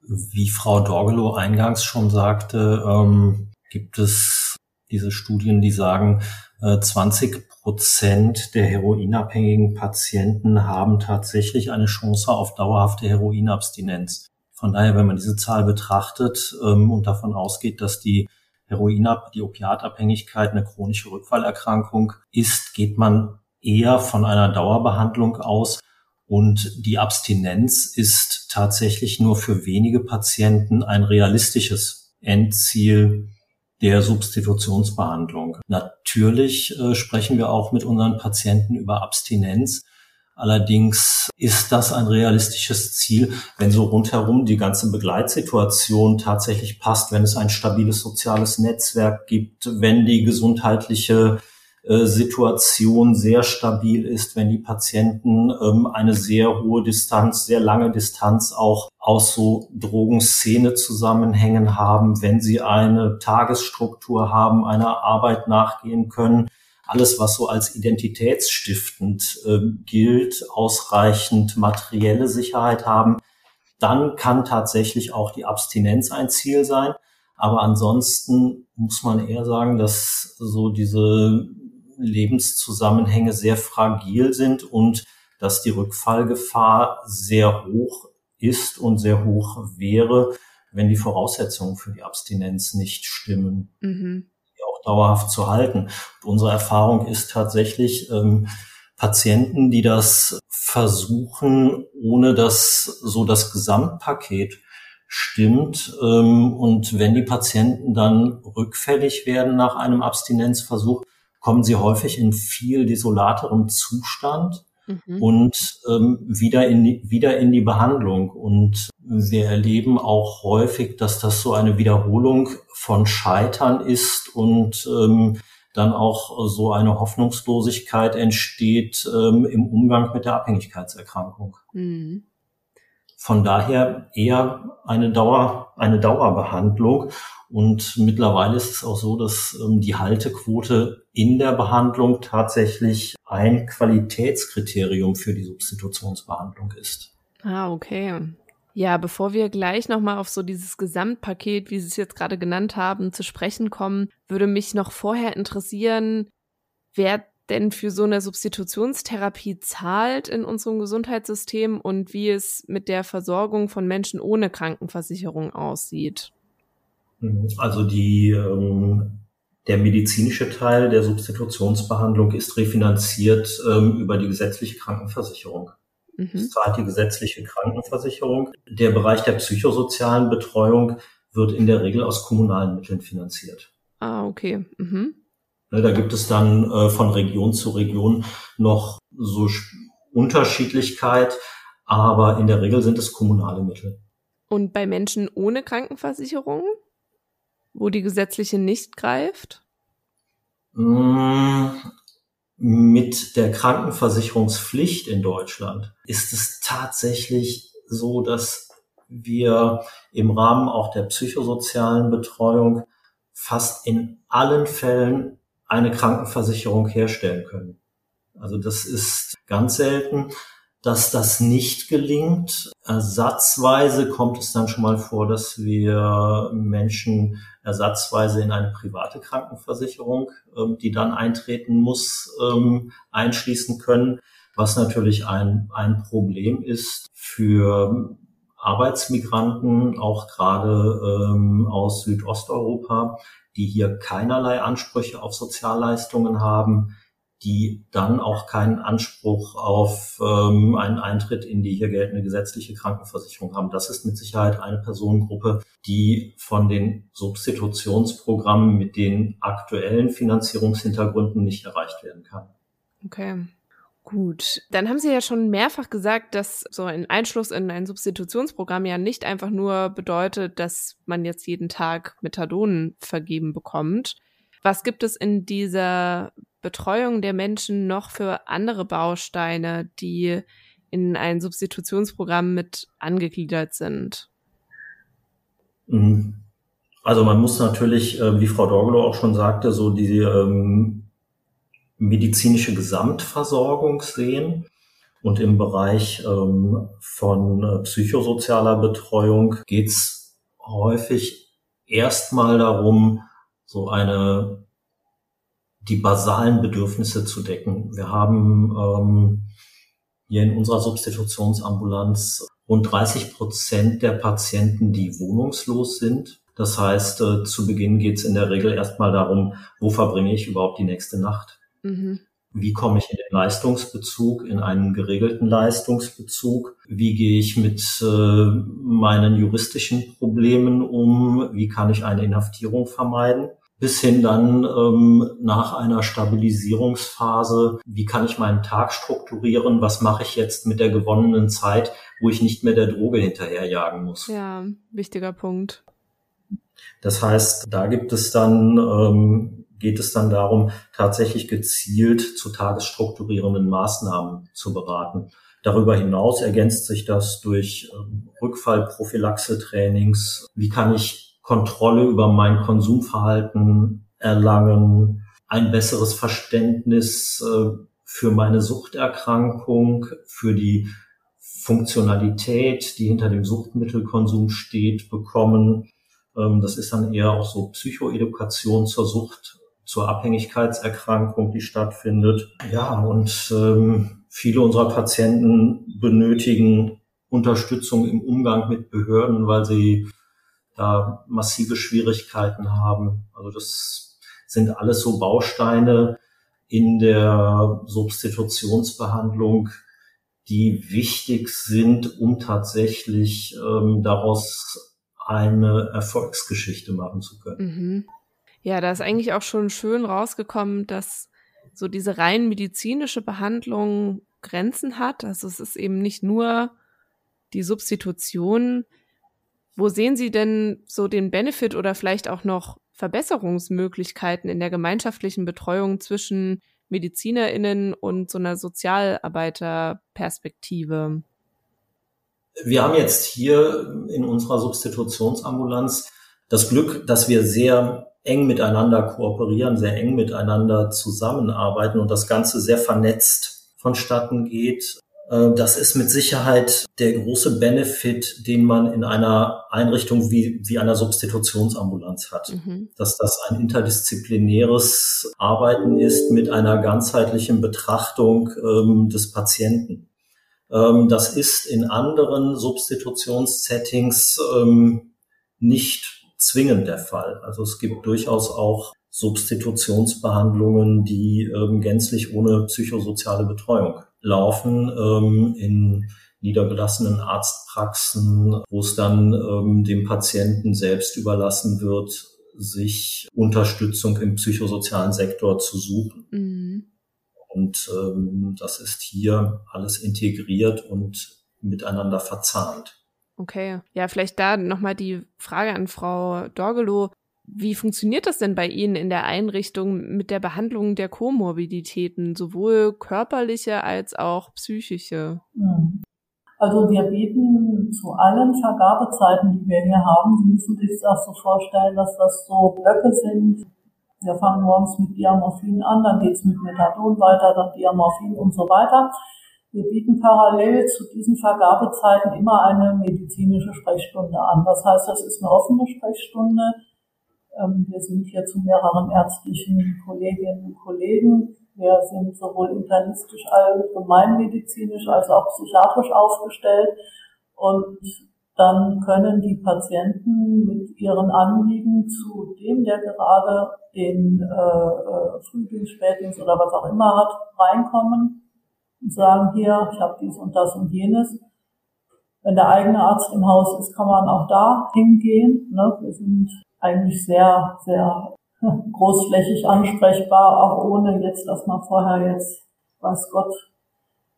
Speaker 3: Wie Frau Dorgelow eingangs schon sagte, ähm, gibt es diese Studien, die sagen, äh, 20 Prozent der heroinabhängigen Patienten haben tatsächlich eine Chance auf dauerhafte Heroinabstinenz. Von daher, wenn man diese Zahl betrachtet ähm, und davon ausgeht, dass die Heroinab, die Opiatabhängigkeit eine chronische Rückfallerkrankung ist, geht man eher von einer Dauerbehandlung aus. Und die Abstinenz ist tatsächlich nur für wenige Patienten ein realistisches Endziel der Substitutionsbehandlung. Natürlich äh, sprechen wir auch mit unseren Patienten über Abstinenz. Allerdings ist das ein realistisches Ziel, wenn so rundherum die ganze Begleitsituation tatsächlich passt, wenn es ein stabiles soziales Netzwerk gibt, wenn die gesundheitliche Situation sehr stabil ist, wenn die Patienten ähm, eine sehr hohe Distanz, sehr lange Distanz auch aus so Drogenszene zusammenhängen haben, wenn sie eine Tagesstruktur haben, einer Arbeit nachgehen können, alles, was so als identitätsstiftend äh, gilt, ausreichend materielle Sicherheit haben, dann kann tatsächlich auch die Abstinenz ein Ziel sein. Aber ansonsten muss man eher sagen, dass so diese Lebenszusammenhänge sehr fragil sind und dass die Rückfallgefahr sehr hoch ist und sehr hoch wäre, wenn die Voraussetzungen für die Abstinenz nicht stimmen. Mhm dauerhaft zu halten. Und unsere Erfahrung ist tatsächlich, ähm, Patienten, die das versuchen, ohne dass so das Gesamtpaket stimmt. Ähm, und wenn die Patienten dann rückfällig werden nach einem Abstinenzversuch, kommen sie häufig in viel desolaterem Zustand mhm. und ähm, wieder, in die, wieder in die Behandlung. Und wir erleben auch häufig, dass das so eine Wiederholung von Scheitern ist und ähm, dann auch so eine Hoffnungslosigkeit entsteht ähm, im Umgang mit der Abhängigkeitserkrankung. Mhm. Von daher eher eine Dauer, eine Dauerbehandlung. Und mittlerweile ist es auch so, dass ähm, die Haltequote in der Behandlung tatsächlich ein Qualitätskriterium für die Substitutionsbehandlung ist.
Speaker 2: Ah, okay. Ja, bevor wir gleich nochmal auf so dieses Gesamtpaket, wie Sie es jetzt gerade genannt haben, zu sprechen kommen, würde mich noch vorher interessieren, wer denn für so eine Substitutionstherapie zahlt in unserem Gesundheitssystem und wie es mit der Versorgung von Menschen ohne Krankenversicherung aussieht.
Speaker 3: Mhm. Also die, ähm, der medizinische Teil der Substitutionsbehandlung ist refinanziert ähm, über die gesetzliche Krankenversicherung. Mhm. Das zahlt die gesetzliche Krankenversicherung. Der Bereich der psychosozialen Betreuung wird in der Regel aus kommunalen Mitteln finanziert.
Speaker 2: Ah, okay. Mhm.
Speaker 3: Ne, da gibt es dann äh, von Region zu Region noch so Unterschiedlichkeit, aber in der Regel sind es kommunale Mittel.
Speaker 2: Und bei Menschen ohne Krankenversicherung, wo die gesetzliche nicht greift?
Speaker 3: Mm, mit der Krankenversicherungspflicht in Deutschland ist es tatsächlich so, dass wir im Rahmen auch der psychosozialen Betreuung fast in allen Fällen eine Krankenversicherung herstellen können. Also das ist ganz selten, dass das nicht gelingt. Ersatzweise kommt es dann schon mal vor, dass wir Menschen ersatzweise in eine private Krankenversicherung, ähm, die dann eintreten muss, ähm, einschließen können, was natürlich ein, ein Problem ist für Arbeitsmigranten, auch gerade ähm, aus Südosteuropa, die hier keinerlei Ansprüche auf Sozialleistungen haben, die dann auch keinen Anspruch auf ähm, einen Eintritt in die hier geltende gesetzliche Krankenversicherung haben. Das ist mit Sicherheit eine Personengruppe, die von den Substitutionsprogrammen mit den aktuellen Finanzierungshintergründen nicht erreicht werden kann.
Speaker 2: Okay. Gut, dann haben Sie ja schon mehrfach gesagt, dass so ein Einschluss in ein Substitutionsprogramm ja nicht einfach nur bedeutet, dass man jetzt jeden Tag Methadon vergeben bekommt. Was gibt es in dieser Betreuung der Menschen noch für andere Bausteine, die in ein Substitutionsprogramm mit angegliedert sind?
Speaker 3: Mhm. Also man muss natürlich, äh, wie Frau Dorgelo auch schon sagte, so die ähm, medizinische Gesamtversorgung sehen. Und im Bereich ähm, von äh, psychosozialer Betreuung geht es häufig erstmal darum, so eine die basalen Bedürfnisse zu decken. Wir haben ähm, hier in unserer Substitutionsambulanz rund 30 Prozent der Patienten, die wohnungslos sind. Das heißt, äh, zu Beginn geht es in der Regel erstmal darum, wo verbringe ich überhaupt die nächste Nacht? Mhm. Wie komme ich in den Leistungsbezug, in einen geregelten Leistungsbezug? Wie gehe ich mit äh, meinen juristischen Problemen um? Wie kann ich eine Inhaftierung vermeiden? bis hin dann ähm, nach einer Stabilisierungsphase, wie kann ich meinen Tag strukturieren, was mache ich jetzt mit der gewonnenen Zeit, wo ich nicht mehr der Droge hinterherjagen muss.
Speaker 2: Ja, wichtiger Punkt.
Speaker 3: Das heißt, da gibt es dann, ähm, geht es dann darum, tatsächlich gezielt zu tagesstrukturierenden Maßnahmen zu beraten. Darüber hinaus ergänzt sich das durch ähm, Rückfallprophylaxe-Trainings. Wie kann ich Kontrolle über mein Konsumverhalten erlangen, ein besseres Verständnis äh, für meine Suchterkrankung, für die Funktionalität, die hinter dem Suchtmittelkonsum steht, bekommen. Ähm, das ist dann eher auch so Psychoedukation zur Sucht, zur Abhängigkeitserkrankung, die stattfindet. Ja, und ähm, viele unserer Patienten benötigen Unterstützung im Umgang mit Behörden, weil sie da massive Schwierigkeiten haben. Also das sind alles so Bausteine in der Substitutionsbehandlung, die wichtig sind, um tatsächlich ähm, daraus eine Erfolgsgeschichte machen zu können.
Speaker 2: Mhm. Ja, da ist eigentlich auch schon schön rausgekommen, dass so diese rein medizinische Behandlung Grenzen hat. Also es ist eben nicht nur die Substitution, wo sehen Sie denn so den Benefit oder vielleicht auch noch Verbesserungsmöglichkeiten in der gemeinschaftlichen Betreuung zwischen MedizinerInnen und so einer Sozialarbeiterperspektive?
Speaker 3: Wir haben jetzt hier in unserer Substitutionsambulanz das Glück, dass wir sehr eng miteinander kooperieren, sehr eng miteinander zusammenarbeiten und das Ganze sehr vernetzt vonstatten geht. Äh, das ist mit Sicherheit der große Benefit, den man in einer Einrichtung wie, wie einer Substitutionsambulanz hat. Mhm. Dass das ein interdisziplinäres Arbeiten ist mit einer ganzheitlichen Betrachtung ähm, des Patienten. Ähm, das ist in anderen Substitutionssettings ähm, nicht zwingend der Fall. Also es gibt durchaus auch Substitutionsbehandlungen, die ähm, gänzlich ohne psychosoziale Betreuung laufen ähm, in niedergelassenen Arztpraxen, wo es dann ähm, dem Patienten selbst überlassen wird, sich Unterstützung im psychosozialen Sektor zu suchen. Mhm. Und ähm, das ist hier alles integriert und miteinander verzahnt.
Speaker 2: Okay. Ja, vielleicht da nochmal die Frage an Frau Dorgelow. Wie funktioniert das denn bei Ihnen in der Einrichtung mit der Behandlung der Komorbiditäten, sowohl körperliche als auch psychische?
Speaker 4: Hm. Also wir bieten zu allen Vergabezeiten, die wir hier haben, Sie müssen sich das so vorstellen, dass das so Blöcke sind. Wir fangen morgens mit Diamorphin an, dann geht's mit Methadon weiter, dann Diamorphin und so weiter. Wir bieten parallel zu diesen Vergabezeiten immer eine medizinische Sprechstunde an. Das heißt, das ist eine offene Sprechstunde. Ähm, wir sind hier zu mehreren ärztlichen Kolleginnen und Kollegen. Wir sind sowohl internistisch, allgemeinmedizinisch als auch psychiatrisch aufgestellt. Und dann können die Patienten mit ihren Anliegen zu dem, der gerade den äh, äh Frühdienst, Spätdienst oder was auch immer hat, reinkommen und sagen, hier, ich habe dies und das und jenes. Wenn der eigene Arzt im Haus ist, kann man auch da hingehen. Ne? Wir sind eigentlich sehr, sehr großflächig ansprechbar, auch ohne jetzt, dass man vorher jetzt, weiß Gott,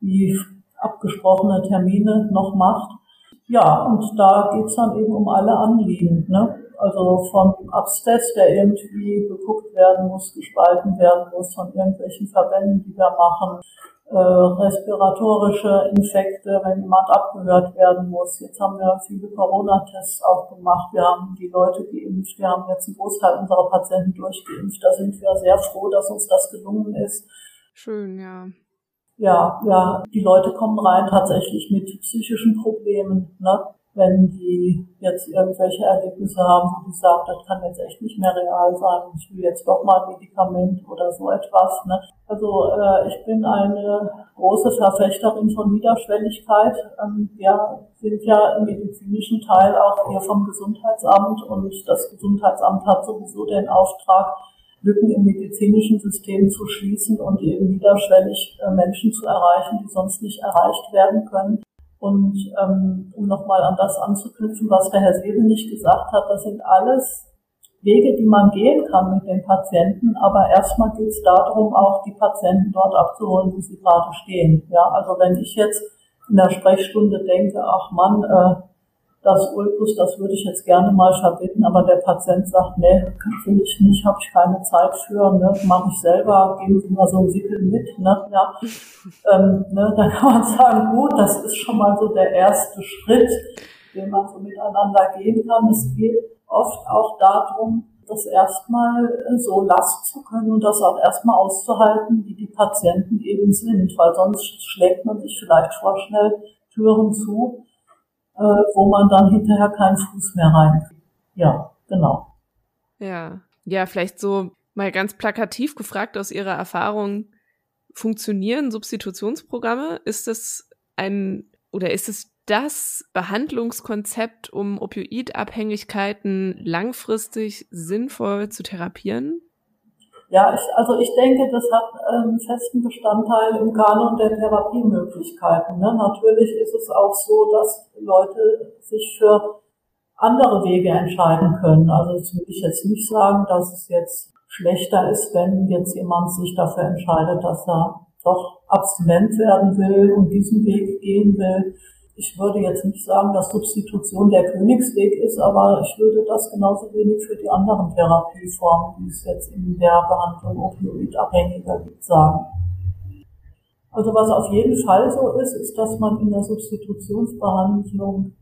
Speaker 4: die abgesprochene Termine noch macht. Ja, und da geht's dann eben um alle Anliegen. Ne? Also von Abstes, der irgendwie geguckt werden muss, gespalten werden muss, von irgendwelchen Verbänden, die wir machen, äh, respiratorische Infekte, wenn jemand abgehört werden muss. Jetzt haben wir viele Corona-Tests auch gemacht. Wir haben die Leute geimpft. Wir haben jetzt einen Großteil unserer Patienten durchgeimpft. Da sind wir sehr froh, dass uns das gelungen ist.
Speaker 2: Schön, ja.
Speaker 4: Ja, ja, die Leute kommen rein tatsächlich mit psychischen Problemen. Ne? Wenn die jetzt irgendwelche Erlebnisse haben, wo die sagen, das kann jetzt echt nicht mehr real sein, ich will jetzt doch mal ein Medikament oder so etwas. Ne? Also äh, ich bin eine große Verfechterin von Niederschwelligkeit. Ähm, wir sind ja im medizinischen Teil auch hier vom Gesundheitsamt und das Gesundheitsamt hat sowieso den Auftrag, Lücken im medizinischen System zu schließen und eben niederschwellig äh, Menschen zu erreichen, die sonst nicht erreicht werden können. Und ähm, um nochmal an das anzuknüpfen, was der Herr Sebenig gesagt hat, das sind alles Wege, die man gehen kann mit den Patienten, aber erstmal geht es darum, auch die Patienten dort abzuholen, wo sie gerade stehen. Ja, also wenn ich jetzt in der Sprechstunde denke, ach Mann, äh, das Ulkus, das würde ich jetzt gerne mal verbieten, aber der Patient sagt, nee, will ich nicht, habe ich keine Zeit für, ne, mache ich selber, geben Sie mal so ein Wickel mit, ne, ja, ähm, ne, dann kann man sagen, gut, das ist schon mal so der erste Schritt, den man so miteinander gehen kann. Es geht oft auch darum, das erstmal so lassen zu können und das auch erstmal auszuhalten, wie die Patienten eben sind, weil sonst schlägt man sich vielleicht vorschnell Türen zu, äh, wo man dann hinterher keinen Fuß mehr reinkriegt. Ja, genau.
Speaker 2: Ja, ja, vielleicht so mal ganz plakativ gefragt aus Ihrer Erfahrung, funktionieren Substitutionsprogramme? Ist es ein oder ist es das Behandlungskonzept, um Opioidabhängigkeiten langfristig sinnvoll zu therapieren?
Speaker 4: Ja, ich, also ich denke, das hat einen festen Bestandteil im Kanon der Therapiemöglichkeiten. Ne? Natürlich ist es auch so, dass Leute sich für andere Wege entscheiden können. Also das will ich jetzt nicht sagen, dass es jetzt schlechter ist, wenn jetzt jemand sich dafür entscheidet, dass er doch abstinent werden will und diesen Weg gehen will ich würde jetzt nicht sagen, dass Substitution der Königsweg ist, aber ich würde das genauso wenig für die anderen Therapieformen, die es jetzt in der Behandlung Opioidabhängiger gibt, sagen. Also was auf jeden Fall so ist, ist, dass man in der Substitutionsbehandlung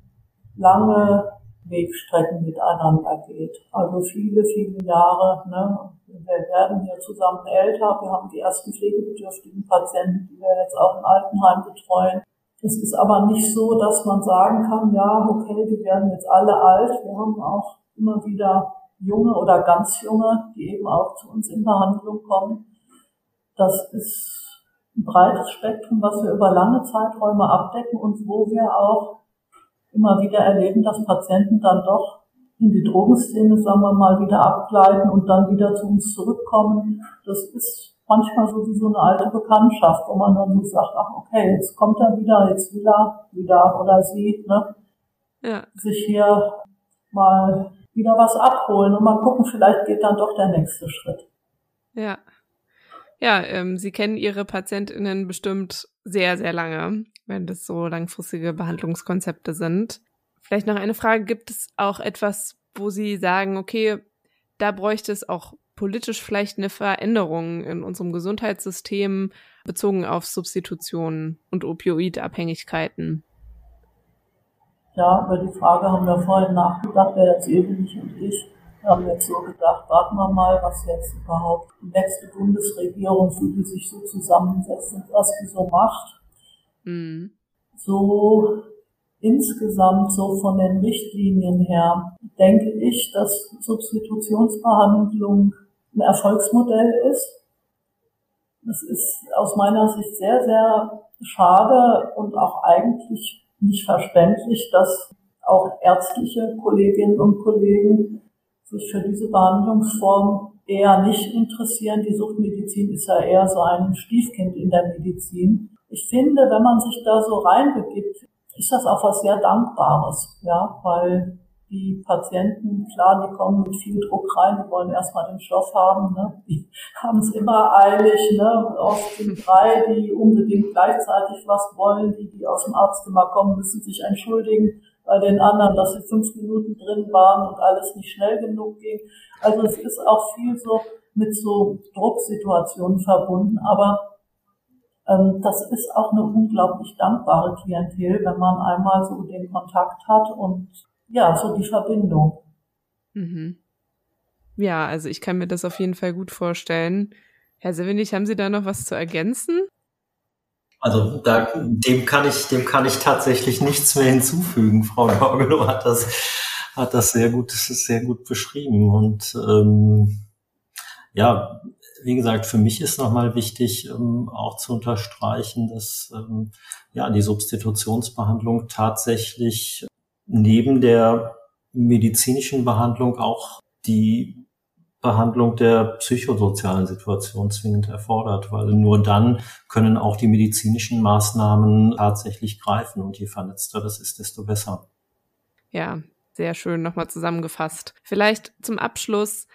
Speaker 4: lange Wegstrecken miteinander geht. Also viele, viele Jahre. Ne? Wir werden hier zusammen älter. Wir haben die ersten pflegebedürftigen Patienten, die wir jetzt auch im Altenheim betreuen. Es ist aber nicht so, dass man sagen kann, ja, okay, die werden jetzt alle alt. Wir haben auch immer wieder junge oder ganz junge, die eben auch zu uns in Behandlung kommen. Das ist ein breites Spektrum, was wir über lange Zeiträume abdecken und wo wir auch immer wieder erleben, dass Patienten dann doch in die Drogenszene, sagen wir mal, wieder abgleiten und dann wieder zu uns zurückkommen. Das ist manchmal so wie so eine alte Bekanntschaft, wo man dann so sagt, ach okay, jetzt kommt er wieder, jetzt will er wieder oder sie, ne? Ja. Sich hier mal wieder was abholen und mal gucken, vielleicht geht dann doch der nächste Schritt.
Speaker 2: Ja. Ja, ähm, Sie kennen Ihre PatientInnen bestimmt sehr, sehr lange, wenn das so langfristige Behandlungskonzepte sind. Vielleicht noch eine Frage, gibt es auch etwas, wo Sie sagen, okay, da bräuchte es auch politisch vielleicht eine Veränderung in unserem Gesundheitssystem bezogen auf Substitutionen und Opioidabhängigkeiten?
Speaker 4: Ja, über die Frage haben wir vorhin nachgedacht, wer jetzt Ebelich und ich. Wir haben jetzt so gedacht, warten wir mal, was jetzt überhaupt die nächste Bundesregierung, wie die sich so zusammensetzt und was die so macht. Mhm. So insgesamt so von den Richtlinien her denke ich, dass Substitutionsbehandlung ein Erfolgsmodell ist. Das ist aus meiner Sicht sehr, sehr schade und auch eigentlich nicht verständlich, dass auch ärztliche Kolleginnen und Kollegen sich für diese Behandlungsform eher nicht interessieren. Die Suchtmedizin ist ja eher so ein Stiefkind in der Medizin. Ich finde, wenn man sich da so reinbegibt, ist das auch was sehr Dankbares, ja, weil die Patienten, klar, die kommen mit viel Druck rein, die wollen erstmal den Stoff haben, ne? die haben es immer eilig, ne? oft sind drei, die unbedingt gleichzeitig was wollen, die, die aus dem Arztzimmer kommen, müssen sich entschuldigen bei den anderen, dass sie fünf Minuten drin waren und alles nicht schnell genug ging. Also es ist auch viel so mit so Drucksituationen verbunden, aber ähm, das ist auch eine unglaublich dankbare Klientel, wenn man einmal so den Kontakt hat und ja, so die Verbindung.
Speaker 2: Mhm. Ja, also ich kann mir das auf jeden Fall gut vorstellen. Herr Sevenig, haben Sie da noch was zu ergänzen?
Speaker 3: Also da, dem kann ich, dem kann ich tatsächlich nichts mehr hinzufügen. Frau Gorgelow hat das, hat das sehr gut, sehr gut beschrieben. Und ähm, ja, wie gesagt, für mich ist nochmal wichtig, ähm, auch zu unterstreichen, dass ähm, ja die Substitutionsbehandlung tatsächlich neben der medizinischen Behandlung auch die Behandlung der psychosozialen Situation zwingend erfordert, weil nur dann können auch die medizinischen Maßnahmen tatsächlich greifen und je vernetzter das ist, desto besser.
Speaker 2: Ja, sehr schön nochmal zusammengefasst. Vielleicht zum Abschluss,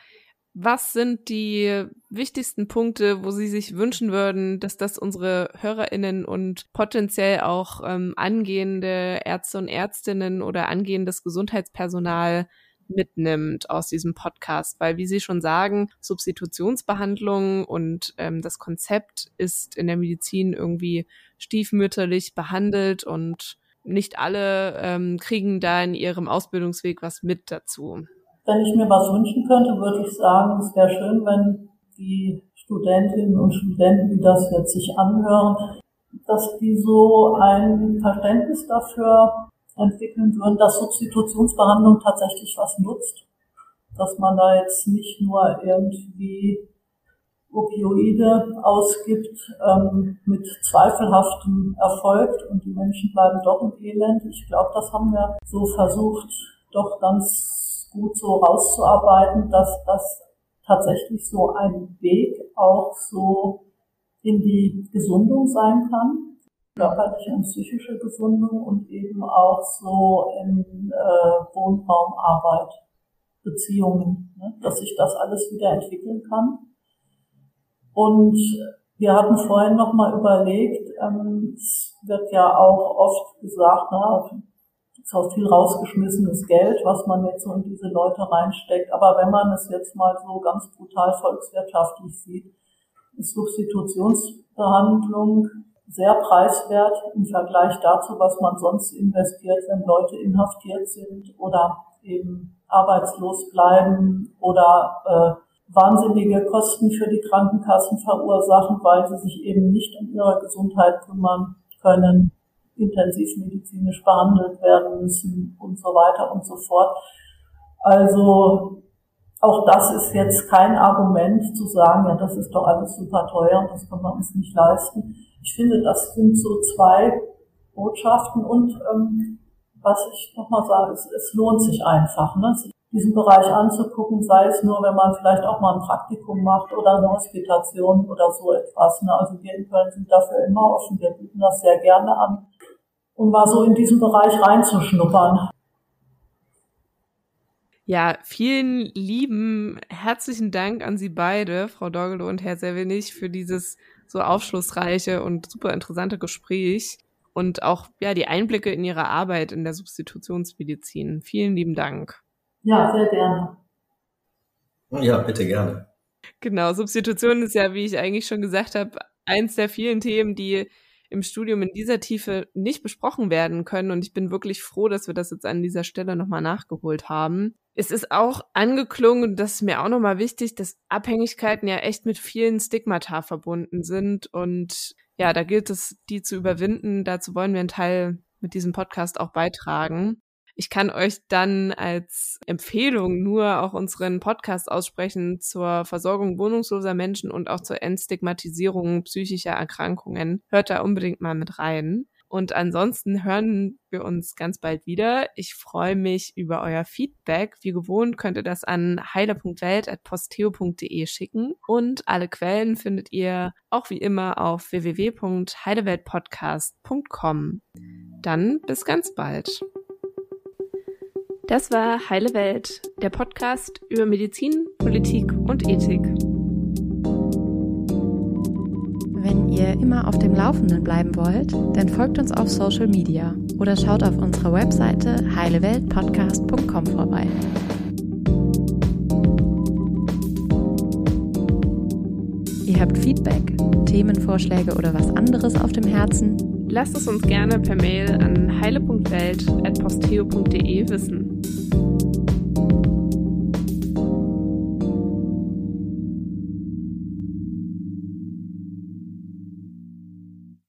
Speaker 2: was sind die wichtigsten Punkte, wo Sie sich wünschen würden, dass das unsere HörerInnen und potenziell auch ähm, angehende Ärzte und Ärztinnen oder angehendes Gesundheitspersonal mitnimmt aus diesem Podcast? Weil, wie Sie schon sagen, Substitutionsbehandlung und ähm, das Konzept ist in der Medizin irgendwie stiefmütterlich behandelt und nicht alle ähm, kriegen da in ihrem Ausbildungsweg was mit dazu.
Speaker 4: Wenn ich mir was wünschen könnte, würde ich sagen, es wäre schön, wenn die Studentinnen und Studenten, die das jetzt sich anhören, dass die so ein Verständnis dafür entwickeln würden, dass Substitutionsbehandlung tatsächlich was nutzt. Dass man da jetzt nicht nur irgendwie Opioide ausgibt ähm, mit zweifelhaftem Erfolg und die Menschen bleiben doch im Elend. Ich glaube, das haben wir so versucht, doch ganz gut so rauszuarbeiten, dass das tatsächlich so ein Weg auch so in die Gesundung sein kann, körperliche und psychische Gesundung und eben auch so in äh, Wohnraumarbeit, Beziehungen, ne, dass sich das alles wieder entwickeln kann. Und wir hatten vorhin nochmal überlegt, ähm, es wird ja auch oft gesagt, na, ist auch viel rausgeschmissenes Geld, was man jetzt so in diese Leute reinsteckt. Aber wenn man es jetzt mal so ganz brutal volkswirtschaftlich sieht, ist Substitutionsbehandlung sehr preiswert im Vergleich dazu, was man sonst investiert, wenn Leute inhaftiert sind oder eben arbeitslos bleiben oder äh, wahnsinnige Kosten für die Krankenkassen verursachen, weil sie sich eben nicht um ihre Gesundheit kümmern können intensivmedizinisch behandelt werden müssen und so weiter und so fort. Also auch das ist jetzt kein Argument zu sagen, ja, das ist doch alles super teuer und das können wir uns nicht leisten. Ich finde, das sind so zwei Botschaften und ähm, was ich nochmal sage, es, es lohnt sich einfach, ne? diesen Bereich anzugucken, sei es nur, wenn man vielleicht auch mal ein Praktikum macht oder eine Hospitation oder so etwas. Ne? Also wir in Köln sind dafür immer offen, wir bieten das sehr gerne an um mal so in diesen Bereich reinzuschnuppern.
Speaker 2: Ja, vielen lieben herzlichen Dank an Sie beide, Frau Dorgelow und Herr Servenig, für dieses so aufschlussreiche und super interessante Gespräch. und auch ja die Einblicke in Ihre Arbeit in der Substitutionsmedizin. Vielen lieben Dank.
Speaker 4: Ja, sehr gerne.
Speaker 3: Ja, bitte gerne.
Speaker 2: Genau, Substitution ist ja, wie ich eigentlich schon gesagt habe, eins der vielen Themen, die im Studium in dieser Tiefe nicht besprochen werden können. Und ich bin wirklich froh, dass wir das jetzt an dieser Stelle nochmal nachgeholt haben. Es ist auch angeklungen, und das ist mir auch nochmal wichtig, dass Abhängigkeiten ja echt mit vielen Stigmata verbunden sind. Und ja, da gilt es, die zu überwinden. Dazu wollen wir einen Teil mit diesem Podcast auch beitragen. Ich kann euch dann als Empfehlung nur auch unseren Podcast aussprechen zur Versorgung wohnungsloser Menschen und auch zur Entstigmatisierung psychischer Erkrankungen. Hört da unbedingt mal mit rein. Und ansonsten hören wir uns ganz bald wieder. Ich freue mich über euer Feedback. Wie gewohnt könnt ihr das an heiler.welt.posteo.de schicken. Und alle Quellen findet ihr auch wie immer auf www.heileweltpodcast.com. Dann bis ganz bald. Das war Heile Welt, der Podcast über Medizin, Politik und Ethik.
Speaker 1: Wenn ihr immer auf dem Laufenden bleiben wollt, dann folgt uns auf Social Media oder schaut auf unserer Webseite heileweltpodcast.com vorbei. Ihr habt Feedback, Themenvorschläge oder was anderes auf dem Herzen?
Speaker 2: Lasst es uns gerne per Mail an heile.welt.posteo.de wissen.